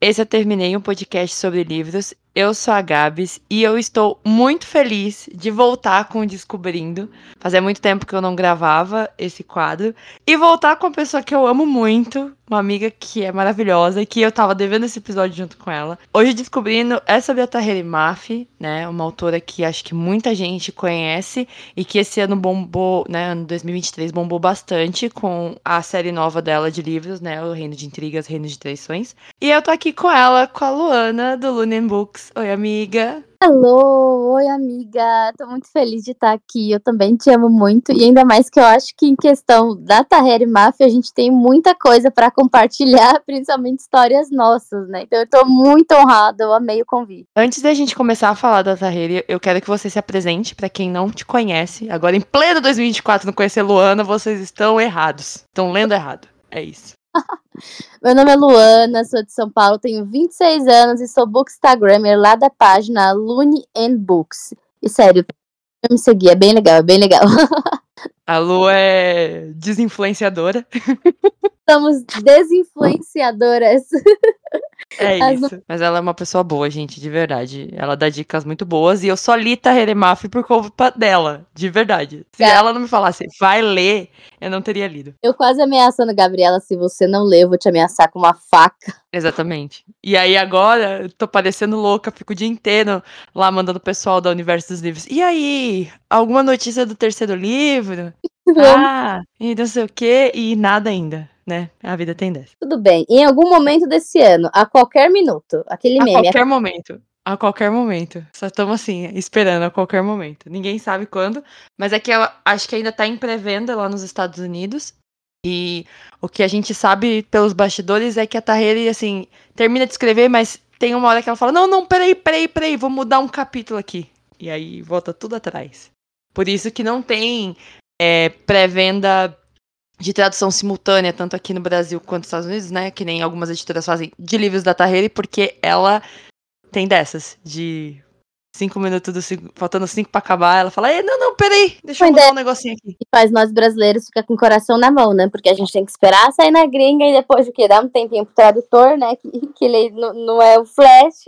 Esse eu terminei um podcast sobre livros. Eu sou a Gabs e eu estou muito feliz de voltar com o Descobrindo. Fazia muito tempo que eu não gravava esse quadro. E voltar com uma pessoa que eu amo muito, uma amiga que é maravilhosa e que eu tava devendo esse episódio junto com ela. Hoje Descobrindo é sobre a Taheri Mafi, né? Uma autora que acho que muita gente conhece e que esse ano bombou, né? Ano 2023 bombou bastante com a série nova dela de livros, né? O Reino de Intrigas, Reino de Traições. E eu tô aqui com ela, com a Luana, do Lunen Books. Oi, amiga. Alô, oi amiga, tô muito feliz de estar aqui, eu também te amo muito, e ainda mais que eu acho que em questão da Taheri Máfia a gente tem muita coisa para compartilhar, principalmente histórias nossas, né, então eu tô muito honrada, eu amei o convite. Antes da gente começar a falar da Taheri, eu quero que você se apresente para quem não te conhece, agora em pleno 2024 não conhecer Luana, vocês estão errados, estão lendo errado, é isso. Meu nome é Luana, sou de São Paulo, tenho 26 anos e sou bookstagrammer lá da página Lune and Books. E sério, eu me segui, é bem legal, é bem legal. A Lu é desinfluenciadora. Somos desinfluenciadoras. É isso. Mas ela é uma pessoa boa, gente, de verdade. Ela dá dicas muito boas e eu só li Taheremaf por culpa dela, de verdade. Se ela não me falasse, vai ler, eu não teria lido. Eu quase ameaçando, Gabriela, se você não ler, eu vou te ameaçar com uma faca. Exatamente. E aí agora, eu tô parecendo louca, fico o dia inteiro lá mandando o pessoal da Universo dos Livros. E aí, alguma notícia do terceiro livro? ah, e não sei o quê, e nada ainda né? A vida tem dessa. Tudo bem. Em algum momento desse ano, a qualquer minuto, aquele a meme. A qualquer momento. A qualquer momento. Só estamos assim, esperando a qualquer momento. Ninguém sabe quando, mas é que eu acho que ainda tá em pré-venda lá nos Estados Unidos. E o que a gente sabe pelos bastidores é que a Tahiri, assim, termina de escrever, mas tem uma hora que ela fala: Não, não, peraí, peraí, peraí, vou mudar um capítulo aqui. E aí volta tudo atrás. Por isso que não tem é, pré-venda de tradução simultânea, tanto aqui no Brasil quanto nos Estados Unidos, né? Que nem algumas editoras fazem de livros da Taheri, porque ela tem dessas, de cinco minutos, do, faltando cinco para acabar, ela fala, não, não, peraí, deixa eu mudar um negocinho aqui. E faz nós brasileiros ficar com o coração na mão, né? Porque a gente tem que esperar sair na gringa e depois o que? Dá um tempinho pro tradutor, né? Que, que ele não é o flash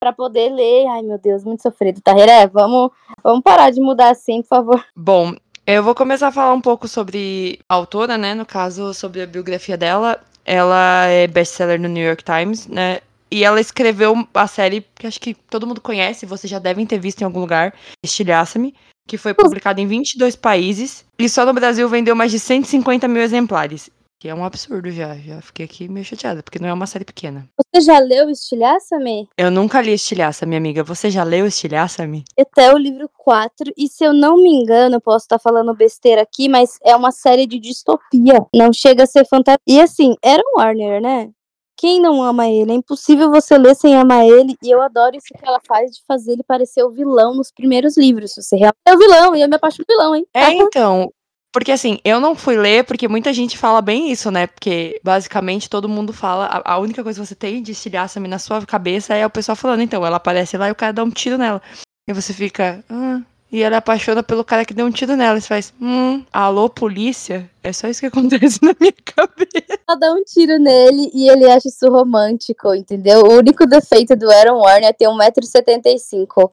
para poder ler. Ai, meu Deus, muito sofrido. Tahiré, vamos, vamos parar de mudar assim, por favor. Bom, eu vou começar a falar um pouco sobre a autora, né? No caso, sobre a biografia dela. Ela é best-seller no New York Times, né? E ela escreveu a série que acho que todo mundo conhece, vocês já devem ter visto em algum lugar, Estilhaça-me, que foi publicada em 22 países e só no Brasil vendeu mais de 150 mil exemplares. Que é um absurdo já. Já fiquei aqui meio chateada, porque não é uma série pequena. Você já leu Estilhaça-me? Eu nunca li Estilhaça, minha amiga. Você já leu Estilhaça-me? Até o livro 4. E se eu não me engano, posso estar falando besteira aqui, mas é uma série de distopia. Não chega a ser fantasia. E assim, era um Warner, né? Quem não ama ele? É impossível você ler sem amar ele. E eu adoro isso que ela faz de fazer ele parecer o vilão nos primeiros livros. Você realmente é o vilão, e eu me apaixono pelo vilão, hein? É, então. Porque assim, eu não fui ler porque muita gente fala bem isso, né? Porque basicamente todo mundo fala. A, a única coisa que você tem de estilhaça na sua cabeça é o pessoal falando, então, ela aparece lá e o cara dá um tiro nela. E você fica. Ah, e ela apaixona pelo cara que deu um tiro nela. E você faz, hum, alô, polícia? É só isso que acontece na minha cabeça. Ela dá um tiro nele e ele acha isso romântico, entendeu? O único defeito do Aaron Warner é ter 1,75m.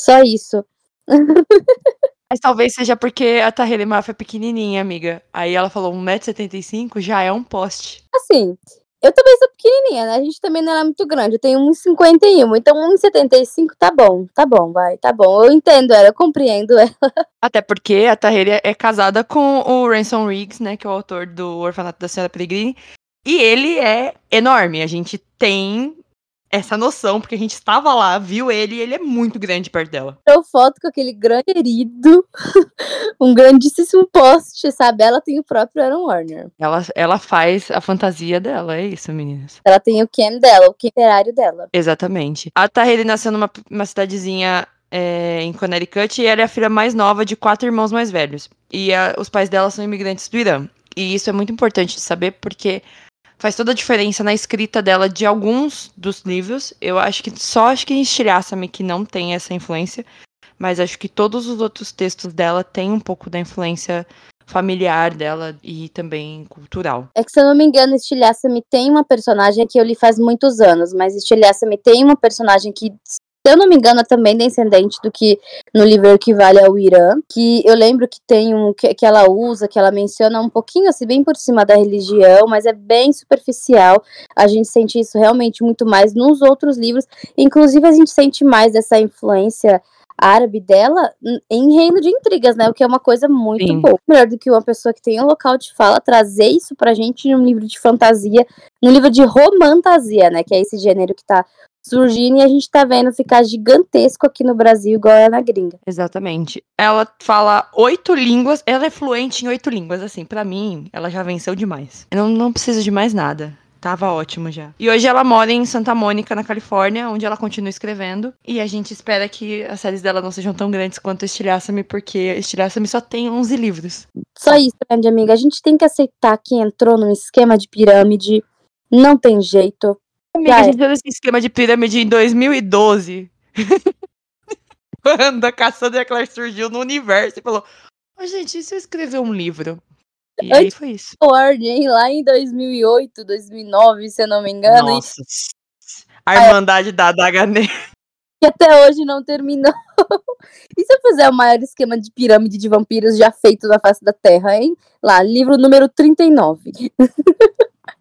Só isso. Mas talvez seja porque a Tahele Mafia é pequenininha, amiga. Aí ela falou 1,75m já é um poste. Assim, eu também sou pequenininha, né? A gente também não é muito grande. Eu tenho 1,51. Então 1,75 tá bom. Tá bom, vai. Tá bom. Eu entendo ela, eu compreendo ela. Até porque a Tahele é casada com o Ransom Riggs, né? Que é o autor do Orfanato da Senhora Peregrine. E ele é enorme. A gente tem essa noção, porque a gente estava lá, viu ele e ele é muito grande perto dela. Eu foto com aquele grande querido, um grandíssimo poste, sabe? Ela tem o próprio Aaron Warner. Ela, ela faz a fantasia dela, é isso, meninas. Ela tem o Ken dela, o literário dela. Exatamente. A Tahiri nasceu numa uma cidadezinha é, em Connecticut e ela é a filha mais nova de quatro irmãos mais velhos. E a, os pais dela são imigrantes do Irã. E isso é muito importante de saber porque faz toda a diferença na escrita dela de alguns dos livros. Eu acho que só acho que em Shirasame que não tem essa influência, mas acho que todos os outros textos dela têm um pouco da influência familiar dela e também cultural. É que, se eu não me engano, Estilhaça-me tem uma personagem que eu li faz muitos anos, mas Estilhaça-me tem uma personagem que, eu não me engano, é também descendente do que no livro equivale ao Irã, que eu lembro que tem um que, que ela usa, que ela menciona um pouquinho assim, bem por cima da religião, mas é bem superficial. A gente sente isso realmente muito mais nos outros livros. Inclusive, a gente sente mais essa influência árabe dela em reino de intrigas, né? O que é uma coisa muito Sim. boa. Melhor do que uma pessoa que tem um local de fala trazer isso pra gente num livro de fantasia, num livro de romantasia, né? Que é esse gênero que tá surgindo e a gente tá vendo ficar gigantesco aqui no Brasil, igual é na gringa. Exatamente. Ela fala oito línguas, ela é fluente em oito línguas, assim, pra mim, ela já venceu demais. Eu não, não preciso de mais nada. Tava ótimo já. E hoje ela mora em Santa Mônica, na Califórnia, onde ela continua escrevendo. E a gente espera que as séries dela não sejam tão grandes quanto Estilhaça-me, porque Estilhaça-me só tem 11 livros. Só isso, grande amiga. A gente tem que aceitar que entrou num esquema de pirâmide. Não tem jeito. Amiga, a é. gente fez esse esquema de pirâmide em 2012. Quando a Cassandra Clare surgiu no universo e falou: Ô, gente, e se eu escrever um livro? E aí foi isso. Ordem lá em 2008, 2009, se eu não me engano. E Nossa. A Irmandade da Adaga que até hoje não terminou. e se eu fizer o maior esquema de pirâmide de vampiros já feito na face da Terra, hein? Lá, livro número 39.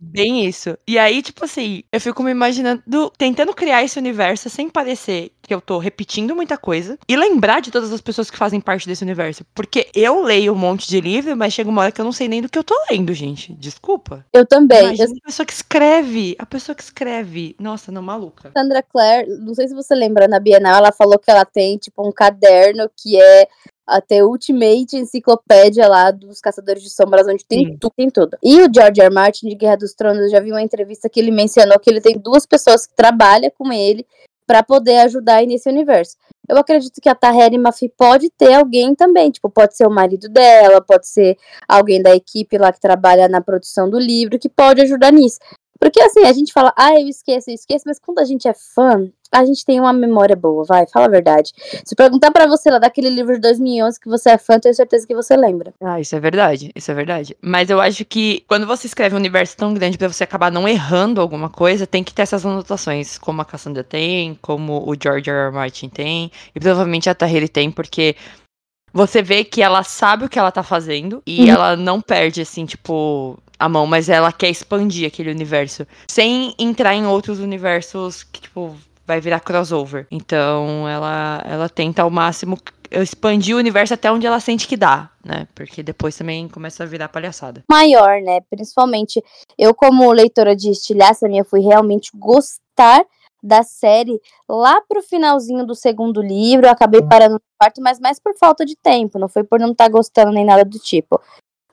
Bem isso. E aí, tipo assim, eu fico me imaginando, tentando criar esse universo sem parecer que eu tô repetindo muita coisa e lembrar de todas as pessoas que fazem parte desse universo. Porque eu leio um monte de livro, mas chega uma hora que eu não sei nem do que eu tô lendo, gente. Desculpa. Eu também. Eu, a pessoa que escreve. A pessoa que escreve. Nossa, não, maluca. Sandra Clare, não sei se você lembra, na Bienal, ela falou que ela tem, tipo, um caderno que é até Ultimate Enciclopédia lá dos Caçadores de Sombras, onde tem Sim. tudo, tem tudo. E o George R. Martin, de Guerra dos Tronos, eu já vi uma entrevista que ele mencionou que ele tem duas pessoas que trabalham com ele pra poder ajudar nesse universo. Eu acredito que a Taheri Mafi pode ter alguém também, tipo, pode ser o marido dela, pode ser alguém da equipe lá que trabalha na produção do livro, que pode ajudar nisso. Porque assim, a gente fala, ah, eu esqueço, eu esqueço, mas quando a gente é fã, a gente tem uma memória boa, vai, fala a verdade. Se perguntar pra você lá daquele livro de 2011 que você é fã, tenho certeza que você lembra. Ah, isso é verdade, isso é verdade. Mas eu acho que quando você escreve um universo tão grande pra você acabar não errando alguma coisa, tem que ter essas anotações, como a Cassandra tem, como o George R. R. Martin tem, e provavelmente a Tahiri tem, porque você vê que ela sabe o que ela tá fazendo e Uhum. ela não perde, assim, tipo, a mão, mas ela quer expandir aquele universo, sem entrar em outros universos que, tipo, vai virar crossover. Então, ela, ela tenta ao máximo expandir o universo até onde ela sente que dá, né? Porque depois também começa a virar palhaçada. Maior, né? Principalmente, eu como leitora de estilhaça, minha, fui realmente gostar da série lá pro finalzinho do segundo livro, eu acabei parando no quarto, mas mais por falta de tempo, não foi por não estar gostando nem nada do tipo.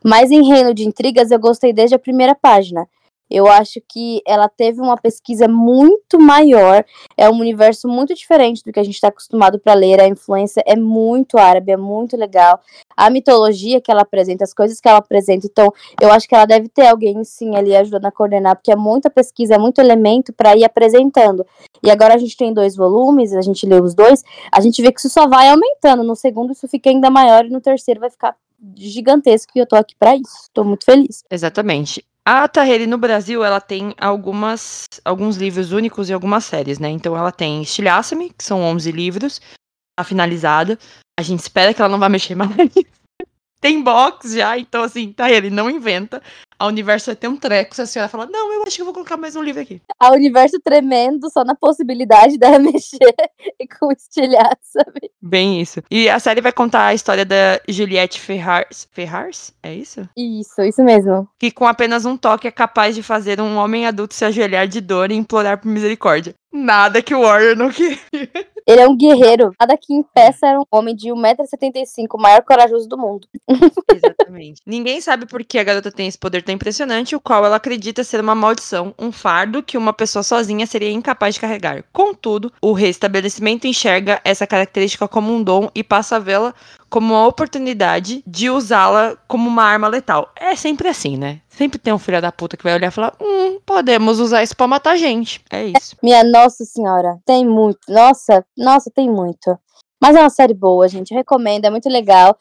Mas em Reino de Intrigas eu gostei desde a primeira página. Eu acho que ela teve uma pesquisa muito maior, é um universo muito diferente do que a gente está acostumado para ler, a influência é muito árabe, é muito legal. A mitologia que ela apresenta, as coisas que ela apresenta, então eu acho que ela deve ter alguém sim ali ajudando a coordenar, porque é muita pesquisa, é muito elemento para ir apresentando. E agora a gente tem dois volumes, a gente lê os dois, a gente vê que isso só vai aumentando. No segundo isso fica ainda maior e no terceiro vai ficar gigantesco e eu tô aqui para isso. Tô muito feliz. Exatamente. A Taheri no Brasil, ela tem algumas, alguns livros únicos e algumas séries, né? Então ela tem Estilhaça-me, que são 11 livros, tá finalizada. A gente espera que ela não vá mexer mais. Tem box já, então assim, Taheri, não inventa. A universo vai ter um treco se a senhora falar, não, eu acho que eu vou colocar mais um livro aqui. A universo tremendo só na possibilidade dela mexer com estilhaço, sabe? Bem isso. E a série vai contar a história da Juliette Ferrars. Ferrars? É isso? Isso, isso mesmo. que com apenas um toque é capaz de fazer um homem adulto se ajoelhar de dor e implorar por misericórdia. Nada que o Warrior não queria. Ele é um guerreiro. Cada que impeça era um homem de 1,75m, o maior corajoso do mundo. Exatamente. Ninguém sabe por que a garota tem esse poder tão impressionante, o qual ela acredita ser uma maldição, um fardo que uma pessoa sozinha seria incapaz de carregar. Contudo, o reestabelecimento enxerga essa característica como um dom e passa a vê-la como uma oportunidade de usá-la como uma arma letal. É sempre assim, né? Sempre tem um filho da puta que vai olhar e falar: hum, podemos usar isso pra matar gente. É isso. Minha nossa senhora, tem muito. Nossa, nossa, tem muito. Mas é uma série boa, gente. Eu recomendo, é muito legal.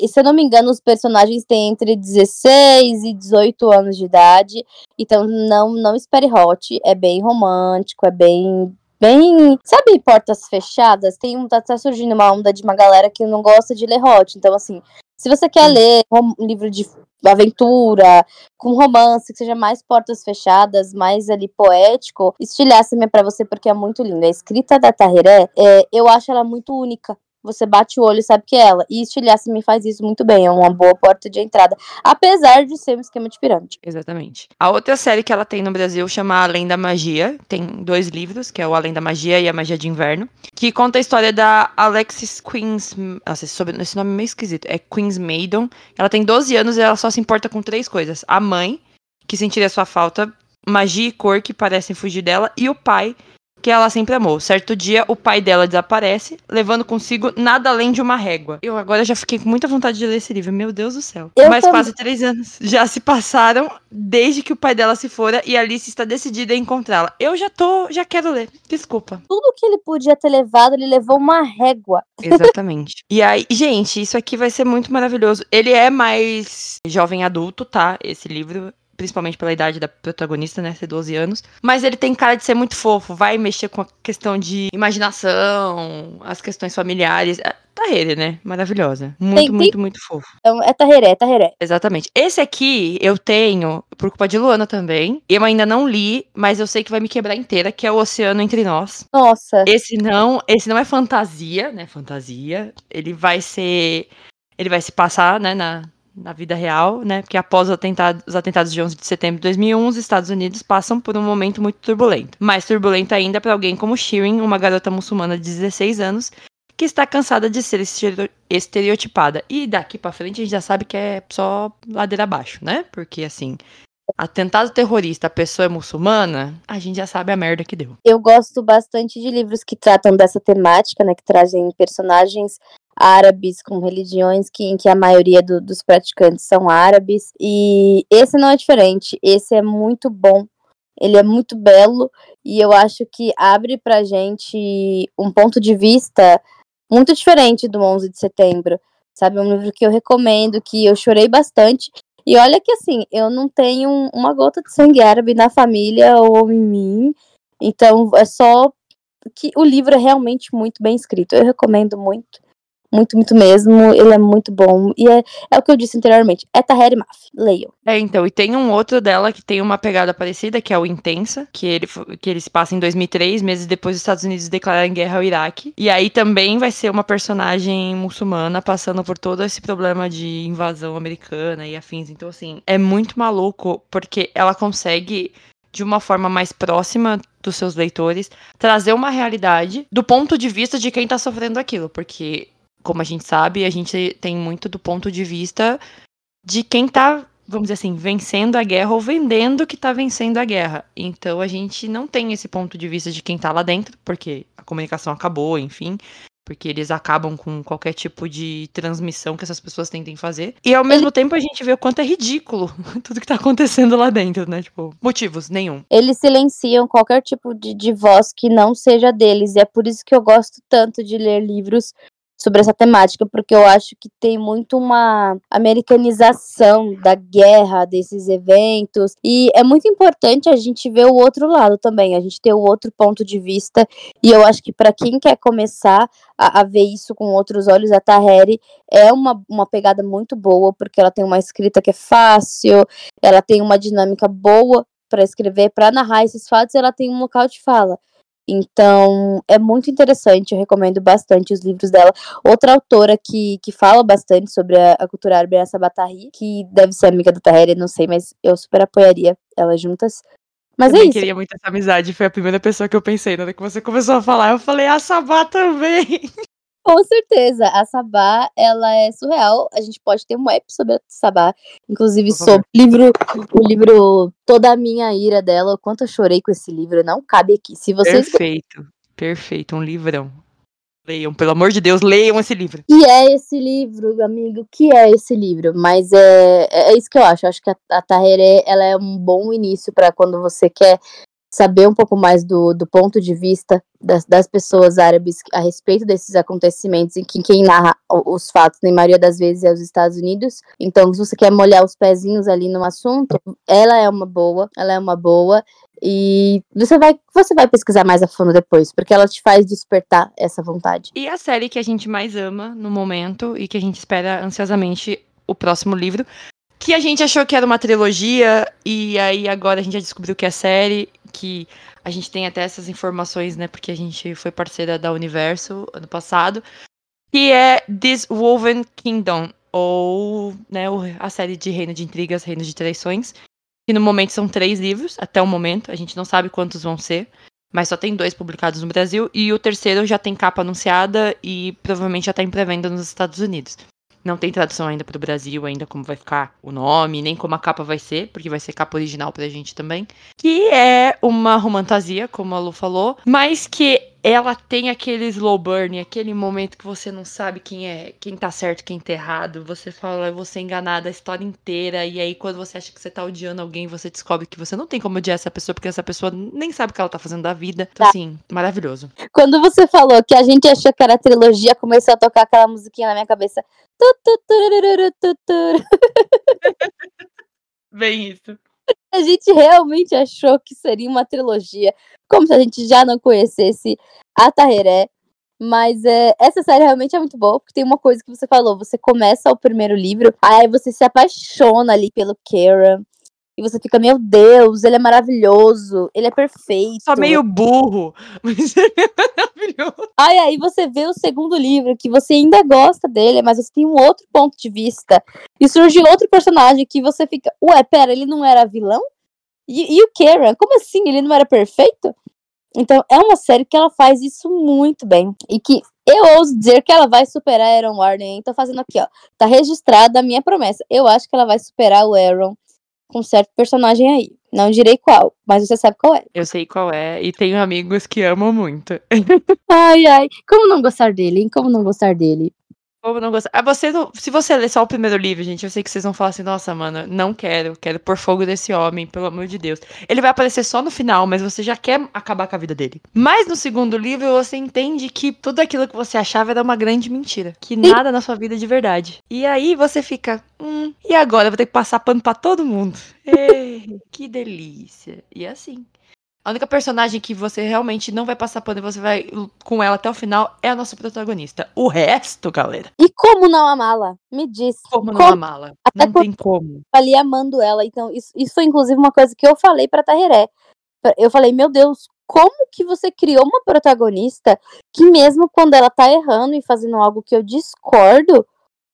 E se eu não me engano, os personagens têm entre 16 e 18 anos de idade. Então não, não espere hot. É bem romântico, é bem. Bem. Sabe, portas fechadas? Tem um. Tá, tá surgindo uma onda de uma galera que não gosta de ler hot. Então, assim, se você quer ler um livro de aventura, com romance, que seja mais portas fechadas, mais ali poético, estilhaça-me para você porque é muito lindo. A escrita da Tahiré, é, eu acho ela muito única você bate o olho e sabe que é ela. E Estilhaço me faz isso muito bem, é uma boa porta de entrada. Apesar de ser um esquema de pirâmide. Exatamente. A outra série que ela tem no Brasil chama Além da Magia. Tem dois livros, que é o Além da Magia e a Magia de Inverno. Que conta a história da Alexis Queens. Nossa, esse nome é meio esquisito. É Queens Maidon. Ela tem 12 anos e ela só se importa com três coisas: a mãe, que sentiria sua falta, magia e cor que parecem fugir dela, e o pai, que ela sempre amou. Certo dia, o pai dela desaparece, levando consigo nada além de uma régua. Eu agora já fiquei com muita vontade de ler esse livro, meu Deus do céu. Eu Mas também. quase três anos já se passaram desde que o pai dela se fora e Alice está decidida a encontrá-la. Eu já tô, já quero ler. Desculpa. Tudo que ele podia ter levado, ele levou uma régua. Exatamente. e aí, gente, isso aqui vai ser muito maravilhoso. Ele é mais jovem adulto, tá? Esse livro principalmente pela idade da protagonista, né, ser 12 anos. Mas ele tem cara de ser muito fofo, vai mexer com a questão de imaginação, as questões familiares. É, Tarreira, né? Maravilhosa. Muito, tem, muito, tem... muito fofo. Então, é Tarreira, é Tarreira. Exatamente. Esse aqui eu tenho, por culpa de Luana também. Eu ainda não li, mas eu sei que vai me quebrar inteira, que é o Oceano Entre Nós. Nossa. Esse não, esse não é fantasia, né? Fantasia. Ele vai ser. Ele vai se passar, né, na, na vida real, né? Porque após os atentados de 11 de setembro de 2001, os Estados Unidos passam por um momento muito turbulento. Mais turbulento ainda para alguém como Shirin, uma garota muçulmana de 16 anos, que está cansada de ser estereotipada. E daqui para frente a gente já sabe que é só ladeira abaixo, né? Porque assim, atentado terrorista, a pessoa é muçulmana, a gente já sabe a merda que deu. Eu gosto bastante de livros que tratam dessa temática, né? Que trazem personagens árabes, com religiões que, em que a maioria do, dos praticantes são árabes. E esse não é diferente, esse é muito bom, ele é muito belo, e eu acho que abre pra gente um ponto de vista muito diferente do 11 de setembro. Sabe, um livro que eu recomendo, que eu chorei bastante. E olha que assim, eu não tenho uma gota de sangue árabe na família ou em mim. Então é só que o livro é realmente muito bem escrito. Eu recomendo muito. Muito, muito mesmo. Ele é muito bom. E é, é o que eu disse anteriormente. É Taheri Maf. Leiam. É, então. E tem um outro dela que tem uma pegada parecida, que é o Intensa, que ele, que ele se passa em 2003, meses depois dos Estados Unidos declararem guerra ao Iraque. E aí também vai ser uma personagem muçulmana passando por todo esse problema de invasão americana e afins. Então, assim, é muito maluco, porque ela consegue de uma forma mais próxima dos seus leitores, trazer uma realidade do ponto de vista de quem tá sofrendo aquilo, porque como a gente sabe, a gente tem muito do ponto de vista de quem tá, vamos dizer assim, vencendo a guerra ou vendendo que tá vencendo a guerra. Então a gente não tem esse ponto de vista de quem tá lá dentro, porque a comunicação acabou, enfim. Porque eles acabam com qualquer tipo de transmissão que essas pessoas tentem fazer. E ao mesmo tempo a gente vê o quanto é ridículo tudo que tá acontecendo lá dentro, né? Tipo, motivos nenhum. Eles silenciam qualquer tipo de, de voz que não seja deles. E é por isso que eu gosto tanto de ler livros sobre essa temática, porque eu acho que tem muito uma americanização da guerra, desses eventos, e é muito importante a gente ver o outro lado também, a gente ter o outro ponto de vista, e eu acho que para quem quer começar a, a, ver isso com outros olhos, a Taheri é uma, uma pegada muito boa, porque ela tem uma escrita que é fácil, ela tem uma dinâmica boa para escrever, para narrar esses fatos, ela tem um local de fala. Então, é muito interessante, eu recomendo bastante os livros dela. Outra autora que, que fala bastante sobre a, a cultura árabe é a Sabatari, que deve ser amiga da Taheri, não sei, mas eu super apoiaria elas juntas. Mas eu é isso. queria muito essa amizade, foi a primeira pessoa que eu pensei. Na hora que você começou a falar, eu falei, a Sabá também. Com certeza, a Sabá, ela é surreal. A gente pode ter um app sobre a Sabá, inclusive sobre o livro, o livro Toda a Minha Ira dela, o quanto eu chorei com esse livro, não cabe aqui. Se vocês Perfeito. Perfeito, um livrão. Leiam, pelo amor de Deus, leiam esse livro. Que é esse livro, amigo? Que é esse livro? Mas é, é isso que eu acho. Eu acho que a, a Taheré, ela é um bom início para quando você quer saber um pouco mais do, do ponto de vista das, das pessoas árabes a respeito desses acontecimentos, em que quem narra os fatos, na maioria das vezes, é os Estados Unidos. Então, se você quer molhar os pezinhos ali no assunto, ela é uma boa, ela é uma boa. E você vai, você vai pesquisar mais a fundo depois, porque ela te faz despertar essa vontade. E a série que a gente mais ama no momento e que a gente espera ansiosamente o próximo livro, que a gente achou que era uma trilogia e aí agora a gente já descobriu que é série, que a gente tem até essas informações, né, porque a gente foi parceira da Universo ano passado, que é This Woven Kingdom, ou, né, a série de Reino de Intrigas, Reino de Traições, que no momento são três livros, até o momento, a gente não sabe quantos vão ser, mas só tem dois publicados no Brasil, e o terceiro já tem capa anunciada e provavelmente já está em pré-venda nos Estados Unidos. Não tem tradução ainda para o Brasil, ainda como vai ficar o nome, nem como a capa vai ser, porque vai ser capa original pra gente também. Que é uma romantasia, como a Lu falou, mas que ela tem aquele slow burn, aquele momento que você não sabe quem é, quem tá certo, quem tá errado. Você fala, você é enganada a história inteira. E aí, quando você acha que você tá odiando alguém, você descobre que você não tem como odiar essa pessoa, porque essa pessoa nem sabe o que ela tá fazendo da vida. Então, tá. assim, maravilhoso. Quando você falou que a gente achou que era trilogia, começou a tocar aquela musiquinha na minha cabeça. Bem isso. A gente realmente achou que seria uma trilogia, como se a gente já não conhecesse a Taheré. Mas é, essa série realmente é muito boa, porque tem uma coisa que você falou: você começa o primeiro livro, aí você se apaixona ali pelo Karen. E você fica, meu Deus, ele é maravilhoso, ele é perfeito. Só meio burro, mas ele é maravilhoso. Aí aí você vê o segundo livro, que você ainda gosta dele, mas você tem um outro ponto de vista. E surge outro personagem que você fica, ué, pera, ele não era vilão? E, e o Karen, como assim? Ele não era perfeito? Então, é uma série que ela faz isso muito bem. E que eu ouso dizer que ela vai superar Aaron Warner. Tô fazendo aqui, ó. Tá registrada a minha promessa. Eu acho que ela vai superar o Aaron com certo personagem aí. Não direi qual, mas você sabe qual é. Eu sei qual é, e tenho amigos que amam muito. ai, ai. Como não gostar dele, hein? Como não gostar dele? Como não gostar? Ah, você não... Se você ler só o primeiro livro, gente, eu sei que vocês vão falar assim, nossa, mano, não quero, quero pôr fogo nesse homem, pelo amor de Deus. Ele vai aparecer só no final, mas você já quer acabar com a vida dele. Mas no segundo livro, você entende que tudo aquilo que você achava era uma grande mentira. Que nada na sua vida é de verdade. E aí você fica, hum, e agora? Eu vou ter que passar pano pra todo mundo. Ei, que delícia. E é assim. A única personagem que você realmente não vai passar pano e você vai com ela até o final é a nossa protagonista. O resto, galera. E como não amá-la? Me diz. Como, como? não amá-la? Não tem como. Ali amando ela. Então, isso, isso foi inclusive uma coisa que eu falei pra Taheré. Eu falei, meu Deus, como que você criou uma protagonista que mesmo quando ela tá errando e fazendo algo que eu discordo,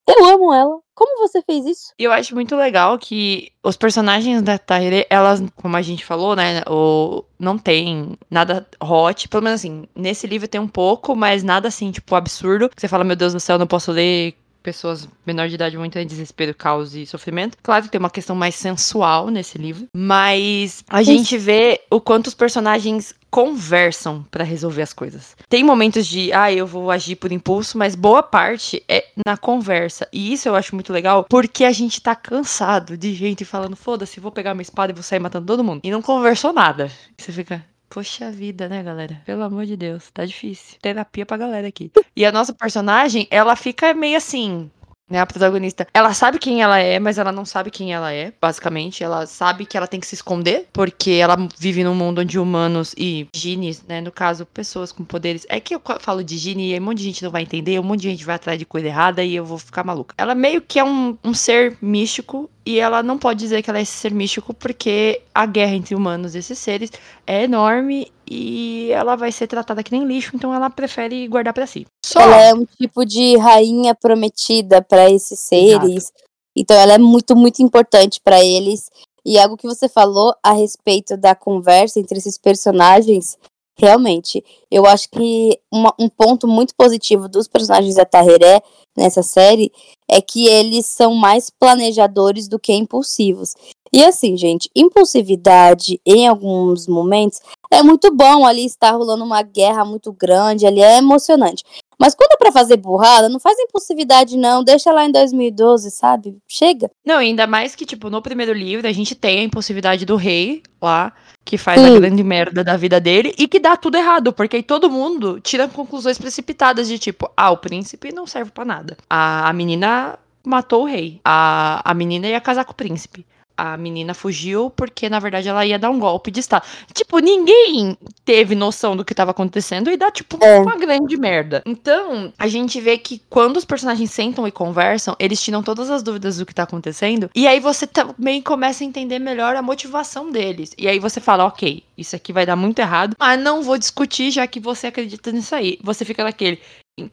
eu amo ela. Como você fez isso? Eu acho muito legal que os personagens da Tahire, elas, como a gente falou, né, o, não tem nada hot, pelo menos assim, nesse livro tem um pouco, mas nada assim, tipo, absurdo. Você fala, meu Deus do céu, não posso ler pessoas menor de idade muito em desespero, caos e sofrimento. Claro que tem uma questão mais sensual nesse livro, mas a gente vê o quanto os personagens conversam para resolver as coisas. Tem momentos de, ah, eu vou agir por impulso, mas boa parte é na conversa. E isso eu acho muito legal, porque a gente tá cansado de gente falando, foda-se, vou pegar minha espada e vou sair matando todo mundo. E não conversou nada. Você fica, Poxa vida, né, galera? Pelo amor de Deus, tá difícil. Terapia pra galera aqui. E a nossa personagem, ela fica meio assim, né, a protagonista, ela sabe quem ela é, mas ela não sabe quem ela é, basicamente. Ela sabe que ela tem que se esconder, porque ela vive num mundo onde humanos e genies, né, no caso, pessoas com poderes. É que eu falo de genie e um monte de gente não vai entender, um monte de gente vai atrás de coisa errada e eu vou ficar maluca. Ela meio que é um, um ser místico e ela não pode dizer que ela é esse ser místico porque a guerra entre humanos e esses seres é enorme e ela vai ser tratada que nem lixo, então ela prefere guardar para si. Só. Ela é um tipo de rainha prometida para esses seres. Exato. Então ela é muito, muito importante para eles. E algo que você falou a respeito da conversa entre esses personagens, realmente, eu acho que uma, um ponto muito positivo dos personagens da Taheré nessa série é que eles são mais planejadores do que impulsivos. E assim, gente, impulsividade em alguns momentos é muito bom ali estar rolando uma guerra muito grande, ali é emocionante. Mas quando é pra fazer burrada, não faz impulsividade, não. Deixa lá em 2012, sabe? Chega. Não, ainda mais que, tipo, no primeiro livro a gente tem a impulsividade do rei lá, que faz Sim. a grande merda da vida dele e que dá tudo errado, porque aí todo mundo tira conclusões precipitadas de tipo, ah, o príncipe não serve pra nada. A, a menina matou o rei. A, a menina ia casar com o príncipe. A menina fugiu porque, na verdade, ela ia dar um golpe de Estado. Tipo, ninguém teve noção do que tava acontecendo e dá, tipo, É. uma grande merda. Então, a gente vê que quando os personagens sentam e conversam, eles tiram todas as dúvidas do que tá acontecendo. E aí você também começa a entender melhor a motivação deles. E aí você fala, ok, isso aqui vai dar muito errado, mas não vou discutir já que você acredita nisso aí. Você fica naquele.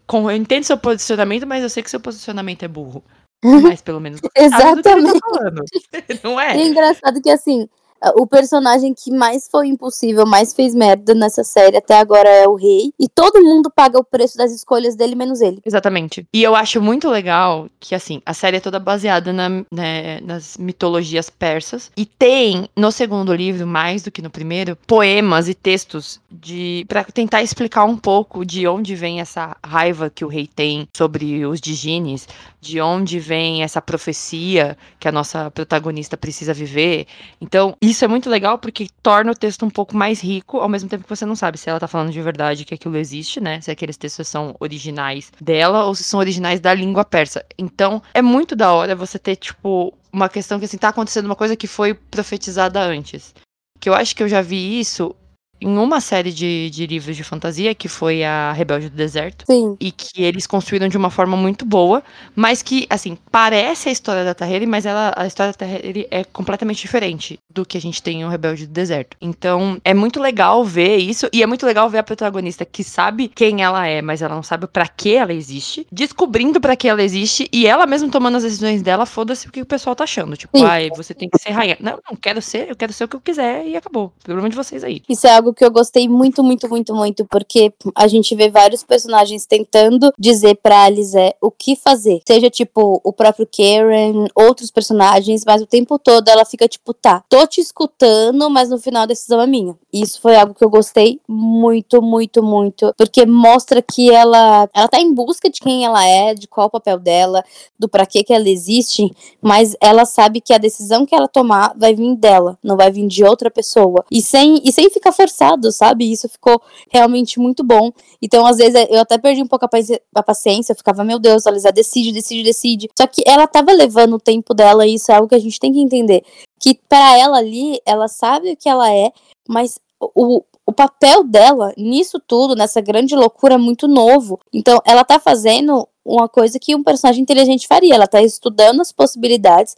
Com, eu entendo seu posicionamento, mas eu sei que seu posicionamento é burro. Mas pelo menos Exatamente. tá falando. Não E é? é engraçado que, assim, o personagem que mais foi impossível, mais fez merda nessa série até agora é o rei. E todo mundo paga o preço das escolhas dele, menos ele. Exatamente. E eu acho muito legal que, assim, a série é toda baseada na, né, nas mitologias persas. E tem, no segundo livro, mais do que no primeiro, poemas e textos de para tentar explicar um pouco de onde vem essa raiva que o rei tem sobre os Digines, de onde vem essa profecia que a nossa protagonista precisa viver. Então, isso é muito legal porque torna o texto um pouco mais rico, ao mesmo tempo que você não sabe se ela tá falando de verdade que aquilo existe, né? Se aqueles textos são originais dela ou se são originais da língua persa. Então, é muito da hora você ter, tipo, uma questão que assim, tá acontecendo uma coisa que foi profetizada antes. Que eu acho que eu já vi isso em uma série de, de livros de fantasia, que foi a Rebelde do Deserto Sim. e que eles construíram de uma forma muito boa, mas que, assim, parece a história da Tahiri, mas ela, a história da Tahiri é completamente diferente do que a gente tem em O Rebelde do Deserto. Então, é muito legal ver isso, e é muito legal ver a protagonista que sabe quem ela é, mas ela não sabe pra que ela existe, descobrindo pra que ela existe, e ela mesmo tomando as decisões dela, foda-se o que o pessoal tá achando. Tipo, Sim. ai, você tem que ser rainha. Não, não quero ser, eu quero ser o que eu quiser, e acabou. Problema de vocês aí. Isso é algo que eu gostei muito, muito, muito, muito, porque a gente vê vários personagens tentando dizer pra Alice o que fazer. Seja, tipo, o próprio Karen, outros personagens, mas o tempo todo ela fica, tipo, tá, tô te escutando, mas no final a decisão é minha. E Isso foi algo que eu gostei muito, muito, muito, porque mostra que ela, ela tá em busca de quem ela é, de qual o papel dela, do pra que que ela existe, mas ela sabe que a decisão que ela tomar vai vir dela, não vai vir de outra pessoa. E sem, e sem ficar forçado, sabe? Isso ficou realmente muito bom. Então, às vezes, eu até perdi um pouco a paci- a paciência, eu ficava, meu Deus, a decide, decide, decide. Só que ela tava levando o tempo dela, e isso é algo que a gente tem que entender. Que para ela ali, ela sabe o que ela é, mas o, o papel dela nisso tudo, nessa grande loucura, é muito novo. Então, ela tá fazendo uma coisa que um personagem inteligente faria. Ela tá estudando as possibilidades,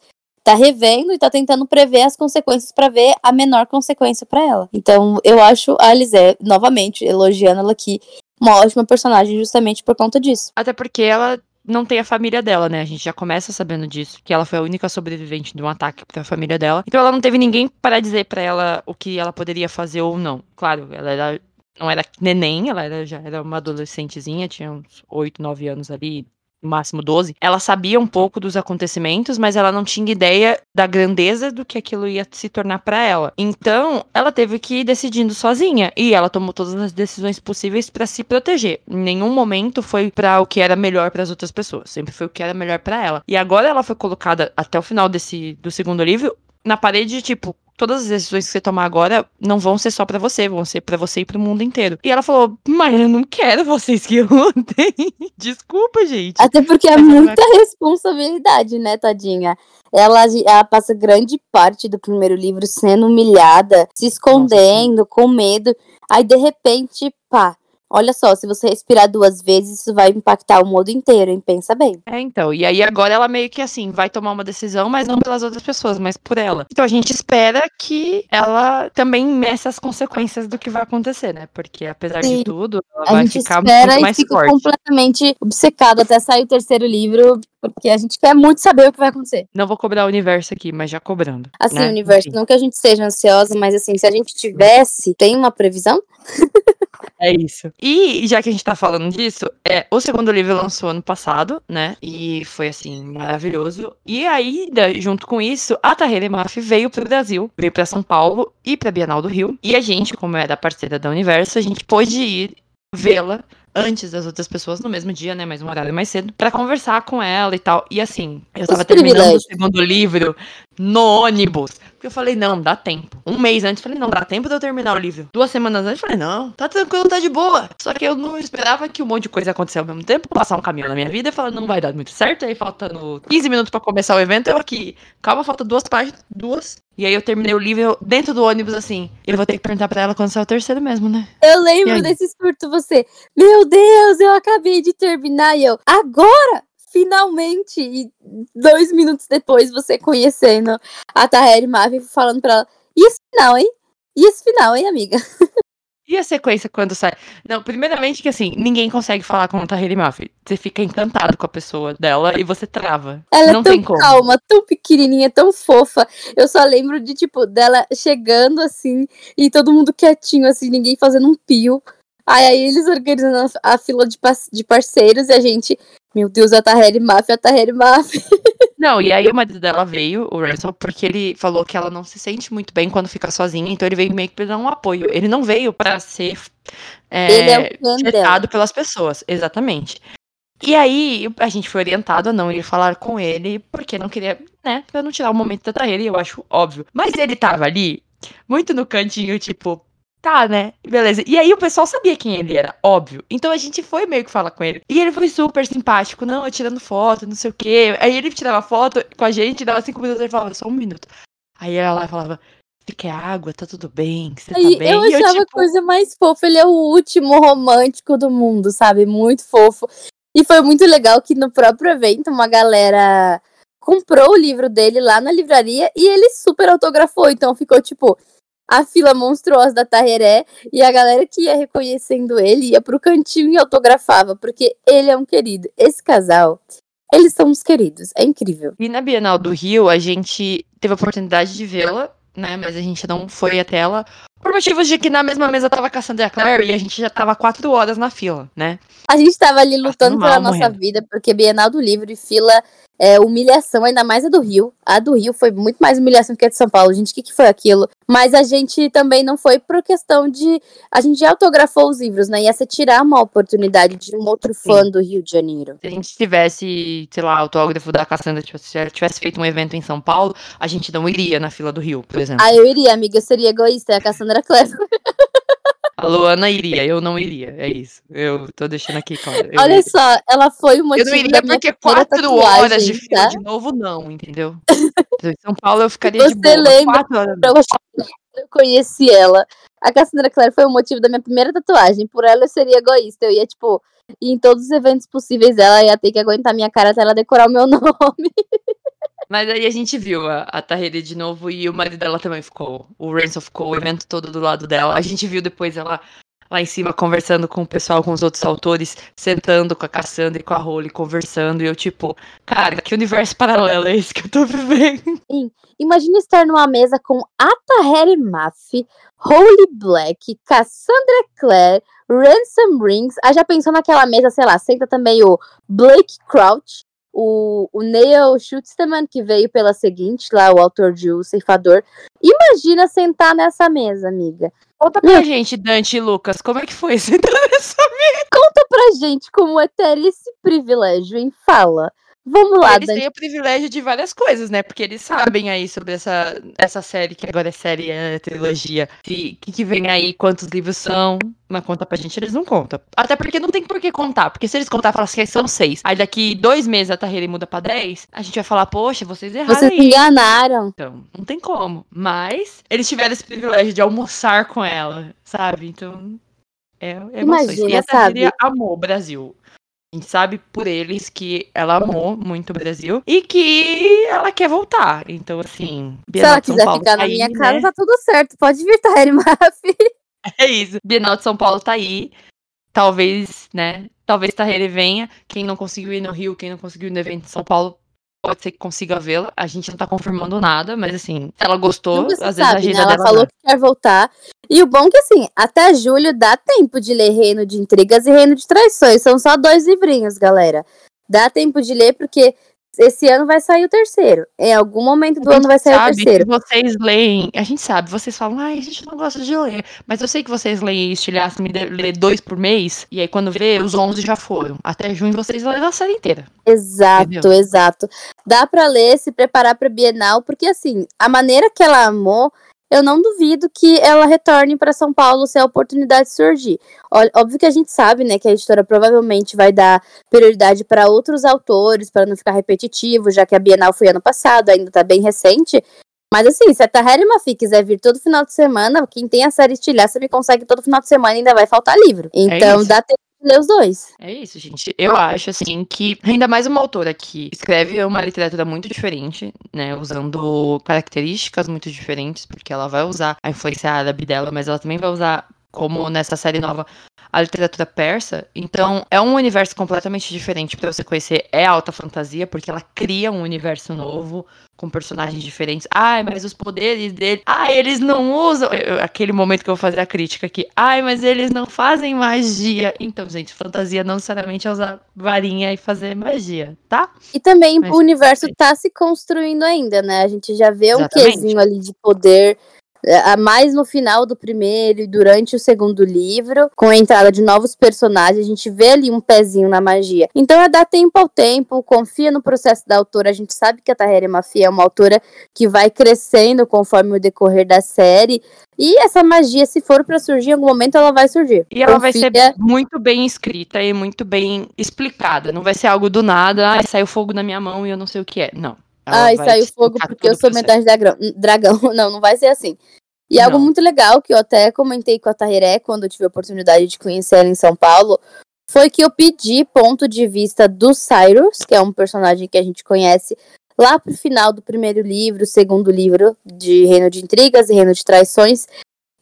tá revendo e tá tentando prever as consequências pra ver a menor consequência pra ela. Então, eu acho a Alice, novamente, elogiando ela aqui, uma ótima personagem justamente por conta disso. Até porque ela não tem a família dela, né? A gente já começa sabendo disso, que ela foi a única sobrevivente de um ataque pra família dela. Então ela não teve ninguém para dizer pra ela o que ela poderia fazer ou não. Claro, ela era não era neném, ela era, já era uma adolescentezinha, tinha uns 8, 9 anos ali, máximo 12. Ela sabia um pouco dos acontecimentos, mas ela não tinha ideia da grandeza do que aquilo ia se tornar pra ela. Então, ela teve que ir decidindo sozinha e ela tomou todas as decisões possíveis pra se proteger. Em nenhum momento foi pra o que era melhor para as outras pessoas, sempre foi o que era melhor pra ela. E agora ela foi colocada até o final desse do segundo livro na parede, tipo, todas as decisões que você tomar agora não vão ser só pra você, vão ser pra você e pro mundo inteiro. E ela falou: "Mas eu não quero vocês que lutem". Desculpa, gente. Até porque é muita responsabilidade, né, tadinha? Ela, ela passa grande parte do primeiro livro sendo humilhada, se escondendo, com medo. Aí, de repente, pá. Olha só, se você respirar duas vezes, isso vai impactar o mundo inteiro, hein? Pensa bem. É, então. E aí agora ela meio que assim, vai tomar uma decisão, mas não pelas outras pessoas, mas por ela. Então a gente espera que ela também meça as consequências do que vai acontecer, né? Porque apesar Sim. de tudo, ela A vai gente ficar espera muito e mais fica forte. completamente obcecado até sair o terceiro livro, porque a gente quer muito saber o que vai acontecer. Não vou cobrar o universo aqui, mas já cobrando. Assim, né? universo, Enfim, não que a gente seja ansiosa, mas assim, se a gente tivesse, tem uma previsão? É isso. E já que a gente tá falando disso, é, o segundo livro lançou ano passado, né? E foi assim, maravilhoso. E ainda, junto com isso, a Tahele Maf veio pro Brasil, veio pra São Paulo e pra Bienal do Rio. E a gente, como era parceira da Universo, a gente pôde ir vê-la antes das outras pessoas, no mesmo dia, né? Mas um horário mais cedo, pra conversar com ela e tal. E assim, eu Os tava terminando o segundo livro no ônibus. Eu falei, não, dá tempo. Um mês antes, falei, não, dá tempo de eu terminar o livro. Duas semanas antes, falei, não, tá tranquilo, tá de boa. Só que eu não esperava que um monte de coisa acontecesse ao mesmo tempo, passar um caminhão na minha vida e falar, não vai dar muito certo. Aí faltando 15 minutos pra começar o evento, eu aqui, calma, falta duas páginas, duas. E aí eu terminei o livro eu- dentro do ônibus, assim. Eu vou ter que perguntar pra ela quando sair o terceiro mesmo, né? Eu lembro desse surto, você. Meu Deus, eu acabei de terminar e eu. Agora! Finalmente! E dois minutos depois, você conhecendo a Taheri Mavi falando pra ela. E esse final, hein? E esse final, hein, amiga? E a sequência quando sai? Não, primeiramente que assim, ninguém consegue falar com a Tahiri Mafi. Você fica encantado com a pessoa dela e você trava. Ela não é tão calma, tão pequenininha, tão fofa. Eu só lembro de, tipo, dela chegando assim e todo mundo quietinho, assim, ninguém fazendo um pio. Aí, aí eles organizando a, fila de, de parceiros e a gente. Meu Deus, a Taheri Mafi, a Taheri Mafi. Não, e aí o marido dela veio, o Ransom, porque ele falou que ela não se sente muito bem quando fica sozinha, então ele veio meio que pra dar um apoio. Ele não veio pra ser é, é o fã dela. testado pelas pessoas, exatamente. E aí a gente foi orientado a não ir falar com ele, porque não queria, né, pra não tirar o momento da Tahiri, eu acho óbvio. Mas ele tava ali, muito no cantinho, tipo, tá, né, beleza. E aí o pessoal sabia quem ele era, óbvio. Então a gente foi meio que falar com ele. E ele foi super simpático, não, eu tirando foto, não sei o quê. Aí ele tirava foto com a gente, dava cinco minutos e falava, só um minuto. Aí ela lá falava, você quer água? Tá tudo bem? Você tá bem? eu achava a tipo, coisa mais fofa. Ele é o último romântico do mundo, sabe? Muito fofo. E foi muito legal que no próprio evento uma galera comprou o livro dele lá na livraria e ele super autografou. Então ficou tipo a fila monstruosa da Tarreré e a galera que ia reconhecendo ele ia pro cantinho e autografava, porque ele é um querido. Esse casal, eles são uns queridos. É incrível. E na Bienal do Rio, a gente teve a oportunidade de vê-la, né? Mas a gente não foi até ela. Por motivos de que na mesma mesa tava a Cassandra Clare e a gente já tava quatro horas na fila, né? A gente tava ali lutando pela nossa morrendo. vida, porque Bienal do Livro e fila é humilhação, ainda mais a do Rio. A do Rio foi muito mais humilhação que a de São Paulo. Gente, o que, que foi aquilo? Mas a gente também não foi por questão de. A gente já autografou os livros, né? Ia ser tirar uma oportunidade de um outro Sim. fã do Rio de Janeiro. Se a gente tivesse, sei lá, autógrafo da Cassandra, tipo, se tivesse feito um evento em São Paulo, a gente não iria na fila do Rio, por exemplo. Ah, eu iria, amiga, eu seria egoísta, é a Cassandra Clare. A Luana iria, eu não iria, é isso. Eu tô deixando aqui claro. Eu, Olha só, ela foi o eu não iria porque quatro horas de fila tá? de novo, não, entendeu? Em São Paulo eu ficaria de Você boa. mas lembra você, eu conheci ela. A Cassandra Clare foi o motivo da minha primeira tatuagem. Por ela eu seria egoísta. Eu ia, tipo, em todos os eventos possíveis dela, ia ter que aguentar minha cara até ela decorar o meu nome. Mas aí a gente viu a, a de novo e o marido dela também ficou. O Ransom ficou o evento todo do lado dela. A gente viu depois ela lá em cima conversando com o pessoal, com os outros autores, sentando com a Cassandra e com a Holly, conversando. E eu, tipo, cara, que universo paralelo é esse que eu tô vivendo? Imagina estar numa mesa com Ataheri Mafi, Holy Black, Cassandra Clare, Ransom Rings. Ah, já pensou naquela mesa, sei lá, senta também o Blake Crouch, o, o Neil Schutzman, que veio pela seguinte, lá, o autor de O Ceifador. Imagina sentar nessa mesa, amiga. Conta pra gente, Dante e Lucas, como é que foi sentar nessa Conta pra gente como é ter esse privilégio, hein? Fala. Vamos lá, Eles Dani. têm o privilégio de várias coisas, né? Porque eles sabem aí sobre essa, essa série, que agora é série, é trilogia. O que, que vem aí, quantos livros são. Mas conta pra gente, eles não contam. Até porque não tem por que contar. Porque se eles contar, falam assim, são seis. Aí daqui dois meses a Tahiri muda pra dez, a gente vai falar, poxa, vocês erraram Vocês aí. enganaram. Então, não tem como. Mas eles tiveram esse privilégio de almoçar com ela, sabe? Então, é, é emoções. E Imagina, a Tahiri sabe? amou o Brasil. A gente sabe por eles que ela amou muito o Brasil e que ela quer voltar. Então, assim, Se Bienal ela de São quiser Paulo ficar tá na aí, minha né? casa, tá tudo certo. Pode vir, Taheri Mafi. É isso. Bienal de São Paulo tá aí. Talvez, né? Talvez Tahiri venha. Quem não conseguiu ir no Rio, quem não conseguiu ir no evento de São Paulo, pode ser que consiga vê-la. A gente não tá confirmando nada, mas assim, ela gostou, às se vezes a sabe, né? agenda Ela falou dá. que quer voltar. E o bom é que, assim, até julho dá tempo de ler Reino de Intrigas e Reino de Traições. São só dois livrinhos, galera. Dá tempo de ler, porque esse ano vai sair o terceiro. Em algum momento do ano vai sair o terceiro. que vocês leem, a gente sabe, vocês falam, ai, a gente não gosta de ler, mas eu sei que vocês leem estilhaço, me lê dois por mês, e aí quando vê, os 11 já foram. Até junho vocês leram a série inteira. Exato, Entendeu? exato. Dá pra ler, se preparar pra Bienal, porque assim, a maneira que ela amou, eu não duvido que ela retorne pra São Paulo se a oportunidade surgir. Óbvio que a gente sabe, né, que a editora provavelmente vai dar prioridade pra outros autores, pra não ficar repetitivo, já que a Bienal foi ano passado, ainda tá bem recente. Mas assim, se a Taheri Mafi quiser vir todo final de semana, quem tem a série estilhaça me consegue todo final de semana e ainda vai faltar livro. Então isso. dá tempo ler os dois. É isso, gente. Eu acho, assim, que ainda mais uma autora que escreve uma literatura muito diferente, né? Usando características muito diferentes, porque ela vai usar a influência árabe dela, mas ela também vai usar, como nessa série nova, a literatura persa. Então, é um universo completamente diferente pra você conhecer. É alta fantasia, porque ela cria um universo novo, com personagens diferentes. Ai, mas os poderes dele. Ai, eles não usam. eu- Aquele momento que eu vou fazer a crítica aqui. Ai, mas eles não fazem magia. Então, gente, fantasia não necessariamente é usar varinha e fazer magia, tá? E também Mas o universo sim. tá se construindo ainda, né? A gente já vê um Exatamente. quesinho ali de poder é, a mais no final do primeiro e durante o segundo livro, com a entrada de novos personagens, a gente vê ali um pezinho na magia. Então é dar tempo ao tempo, confia no processo da autora. A gente sabe que a Taheri Mafia é uma autora que vai crescendo conforme o decorrer da série. E essa magia, se for pra surgir em algum momento, ela vai surgir. E ela vai ser Confia- muito bem escrita e muito bem explicada. Não vai ser algo do nada, ai, saiu fogo na minha mão e eu não sei o que é. Não. Ai, saiu fogo porque eu sou metade dragão. dragão. Não, não vai ser assim. E algo Não. muito legal que eu até comentei com a Tahiré quando eu tive a oportunidade de conhecer ela em São Paulo foi que eu pedi ponto de vista do Cyrus, que é um personagem que a gente conhece lá pro final do primeiro livro, segundo livro de Reino de Intrigas e Reino de Traições.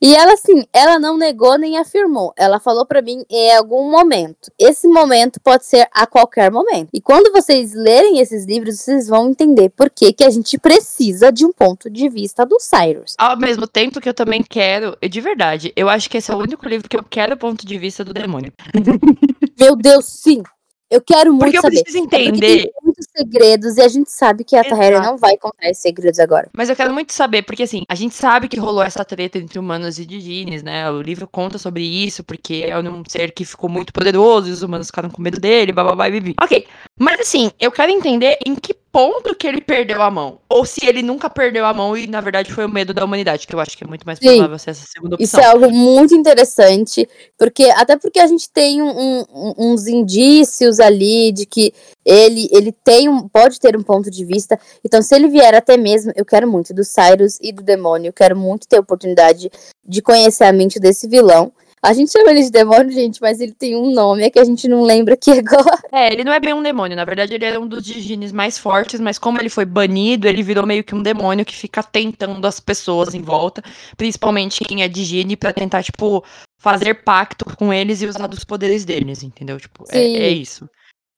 E ela, assim, ela não negou nem afirmou. Ela falou pra mim em algum momento. Esse momento pode ser a qualquer momento. E quando vocês lerem esses livros, vocês vão entender por que, que a gente precisa de um ponto de vista do Cyrus. Ao mesmo tempo que eu também quero, e de verdade, eu acho que esse é o único livro que eu quero ponto de vista do demônio. Meu Deus, sim! Eu quero muito Porque eu saber. preciso entender. Muitos segredos e a gente sabe que a Taheri Exato. não vai contar esses segredos agora. Mas eu quero muito saber, porque assim, a gente sabe que rolou essa treta entre humanos e digines, né? O livro conta sobre isso, porque é um ser que ficou muito poderoso e os humanos ficaram com medo dele, bababá bibi. Ok, mas assim, eu quero entender em que ponto que ele perdeu a mão. Ou se ele nunca perdeu a mão e, na verdade, foi o medo da humanidade, que eu acho que é muito mais Sim. provável ser essa segunda Isso opção. é algo muito interessante, porque até porque a gente tem um- um- uns indícios ali de que ele, ele tem um, pode ter um ponto de vista. Então, se ele vier até mesmo, eu quero muito do Cyrus e do demônio, eu quero muito ter a oportunidade de conhecer a mente desse vilão. A gente chama ele de demônio, gente, mas ele tem um nome é que a gente não lembra aqui agora. É, ele não é bem um demônio, na verdade ele era um dos digines mais fortes, mas como ele foi banido, ele virou meio que um demônio que fica tentando as pessoas em volta, principalmente quem é digine, pra tentar, tipo, fazer pacto com eles e usar dos poderes deles, entendeu? Tipo, é, é isso.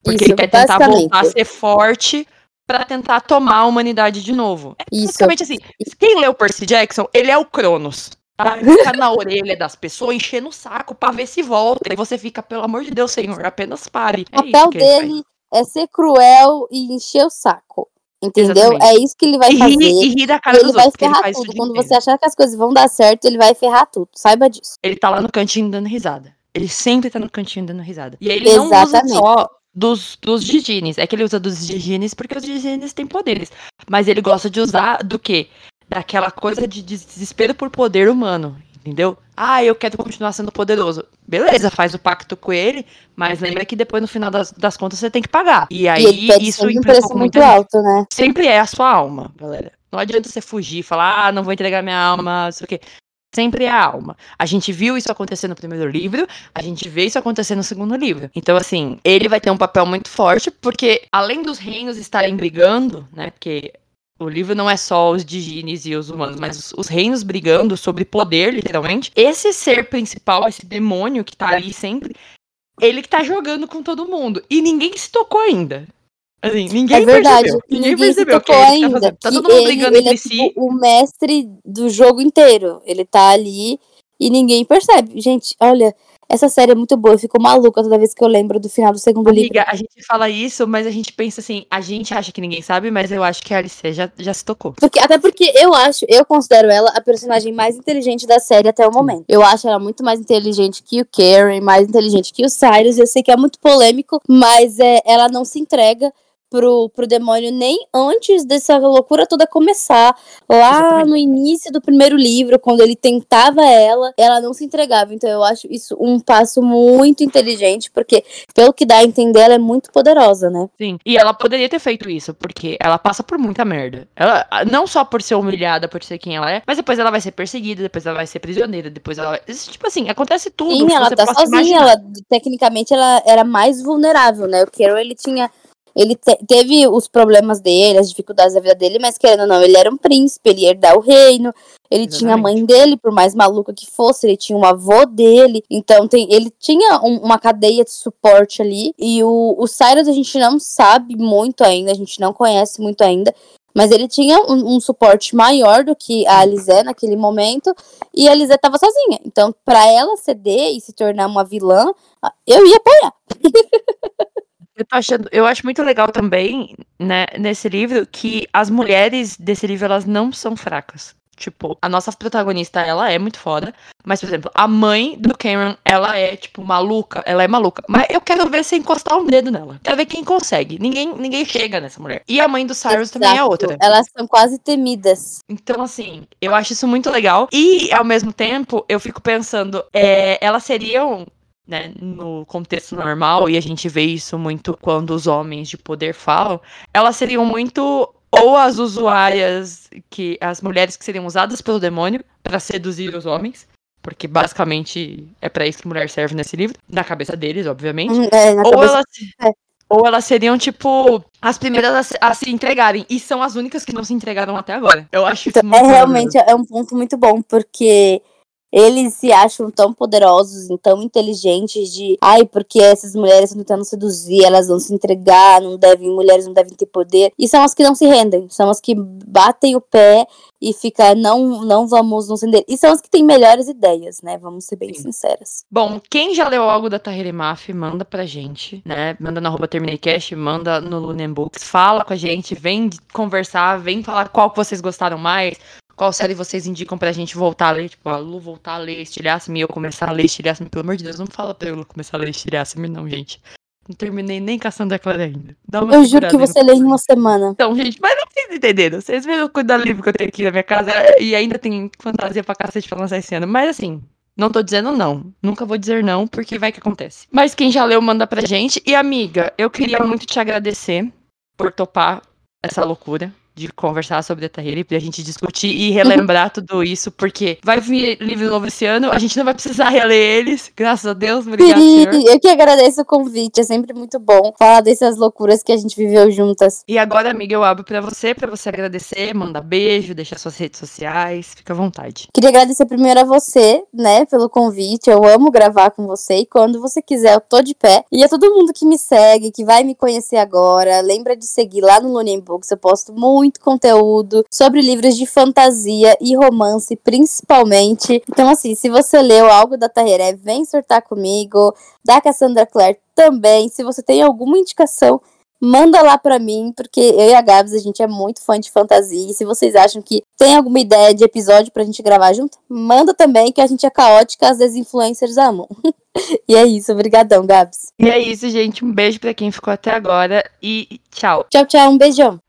Porque Isso, ele quer tentar voltar a ser forte pra tentar tomar a humanidade de novo. É Isso. basicamente assim, quem leu Percy Jackson, ele é o Cronos. Tá? Ele fica na orelha das pessoas, enchendo o saco pra ver se volta. E você fica, pelo amor de Deus, senhor, apenas pare. O É isso papel ele dele é ser cruel e encher o saco. Entendeu? Exatamente. É isso que ele vai E fazer. e rir da cara ele dos vai outros, ele ferrar faz isso tudo. o Quando inteiro. você achar que as coisas vão dar certo, ele vai ferrar tudo. Saiba disso. Ele tá lá no cantinho dando risada. Ele sempre tá no cantinho dando risada. E ele não usa Exatamente. só dos, dos digines. É que ele usa dos digines porque os digines têm poderes. Mas ele gosta de usar do quê? Daquela coisa de desespero por poder humano. Entendeu? Ah, eu quero continuar sendo poderoso. Beleza, faz o pacto com ele, mas lembra que depois, no final das, das contas, você tem que pagar. E aí, e pede isso um preço muito alto, né? sempre é a sua alma, galera. Não adianta você fugir e falar, ah, não vou entregar minha alma, não sei o quê. Sempre é a alma. A gente viu isso acontecer no primeiro livro, a gente vê isso acontecer no segundo livro. Então, assim, ele vai ter um papel muito forte, porque além dos reinos estarem brigando, né? Porque o livro não é só os digines e os humanos, mas os, os reinos brigando sobre poder, literalmente. Esse ser principal, esse demônio que tá ali sempre, ele que tá jogando com todo mundo. E ninguém se tocou ainda. Assim, ninguém é verdade. percebeu. Ninguém, Ninguém percebeu que tá ainda. Tá que todo mundo ele, brigando ele entre é si. tipo o mestre do jogo inteiro. Ele tá ali e ninguém percebe. Gente, olha, Essa série é muito boa, eu fico maluca toda vez que eu lembro do final do segundo Amiga, livro. a gente fala isso, mas a gente pensa assim, a gente acha que ninguém sabe, mas eu acho que a Alice já, já se tocou. Porque, até porque eu acho, eu considero ela a personagem mais inteligente da série até o momento. Eu acho ela muito mais inteligente que o Karen, mais inteligente que o Cyrus. Eu sei que é muito polêmico, mas é, ela não se entrega pro, pro demônio nem antes dessa loucura toda começar. Lá Exatamente. no início do primeiro livro, quando ele tentava ela, ela não se entregava. Então eu acho isso um passo muito inteligente, porque, pelo que dá a entender, ela é muito poderosa, né? Sim. E ela poderia ter feito isso, porque ela passa por muita merda. Ela, não só por ser humilhada, por ser quem ela é, mas depois ela vai ser perseguida, depois ela vai ser prisioneira, depois ela vai. Tipo assim, acontece tudo. Sim, ela tá sozinha, imaginar. ela tecnicamente ela era mais vulnerável, né? O Carol ele tinha ele te- teve os problemas dele, as dificuldades da vida dele, mas querendo ou não, ele era um príncipe, ele ia herdar o reino, ele tinha a mãe Exatamente. dele, por mais maluca que fosse, ele tinha um avô dele, então tem, ele tinha um- uma cadeia de suporte ali, e o, o Cyrus a gente não sabe muito ainda, a gente não conhece muito ainda, mas ele tinha um, um suporte maior do que a Alizé naquele momento, e a Alizé tava sozinha. Então, pra ela ceder e se tornar uma vilã, eu ia apoiar. Eu tô achando, eu acho muito legal também, né, nesse livro, que as mulheres desse livro, elas não são fracas. Tipo, a nossa protagonista, ela é muito foda. Mas, por exemplo, a mãe do Cameron, ela é, tipo, maluca. Ela é maluca. Mas eu quero ver você encostar um dedo nela. Quero ver quem consegue. Ninguém, ninguém chega nessa mulher. E a mãe do Cyrus também é Exato. outra. Elas são quase temidas. Então, assim, eu acho isso muito legal. E, ao mesmo tempo, eu fico pensando, é, elas seriam, né, no contexto normal, e a gente vê isso muito quando os homens de poder falam, elas seriam muito ou as usuárias, que as mulheres que seriam usadas pelo demônio para seduzir os homens. Porque basicamente é pra isso que mulher serve nesse livro. Na cabeça deles, obviamente. Hum, é, Ou cabeça- elas, É. ou elas seriam, tipo, as primeiras a se, a se entregarem. E são as únicas que não se entregaram até agora. Eu acho isso Então, muito é realmente é um ponto muito bom, porque eles se acham tão poderosos e tão inteligentes de ai, porque essas mulheres estão tentando seduzir, elas vão se entregar, não devem, mulheres não devem ter poder. E são as que não se rendem, são as que batem o pé e fica não, não vamos nos render. E são as que têm melhores ideias, né? Vamos ser bem Sim. sinceras. Bom, quem já leu algo da Tahiri Maf, manda pra gente, né? Manda na arroba TermineiCast, manda no Lunen Books, fala com a gente, vem conversar, vem falar qual que vocês gostaram mais, qual série vocês indicam pra gente voltar a ler, tipo, a Lu voltar a ler Estilhaça-me e eu começar a ler Estilhaça-me, pelo amor de Deus, não fala pra eu começar a ler Estilhaça-me não, gente. Não terminei nem caçando a Clara ainda. Eu juro que você lê em uma semana. Então, gente, mas não vocês entenderam. Vocês viram o cuidado livre que eu tenho aqui na minha casa e ainda tem fantasia pra cacete pra lançar esse ano. Mas assim, não tô dizendo não. Nunca vou dizer não, porque vai que acontece. Mas quem já leu, manda pra gente. E amiga, eu queria muito te agradecer por topar essa loucura de conversar sobre a Tahiri, pra gente discutir e relembrar tudo isso, porque vai vir livro novo esse ano, a gente não vai precisar reler eles, graças a Deus, obrigado, senhor. Eu que agradeço o convite, é sempre muito bom falar dessas loucuras que a gente viveu juntas. E agora, amiga, eu abro pra você, pra você agradecer, mandar beijo, deixar suas redes sociais, fica à vontade. Queria agradecer primeiro a você, né, pelo convite. Eu amo gravar com você e quando você quiser, eu tô de pé. E a todo mundo que me segue, que vai me conhecer agora, lembra de seguir lá no Lunen Books. Eu posto muito conteúdo sobre livros de fantasia e romance, principalmente. Então, assim, se você leu algo da Taheré, vem surtar comigo. Da Cassandra Clare também. Se você tem alguma indicação manda lá pra mim, porque eu e a Gabs, a gente é muito fã de fantasia. E se vocês acham que tem alguma ideia de episódio pra gente gravar junto, manda também, que a gente é caótica, as desinfluencers amam. e é isso, obrigadão, Gabs. E é isso, gente. Um beijo pra quem ficou até agora e tchau. Tchau, tchau, um beijão.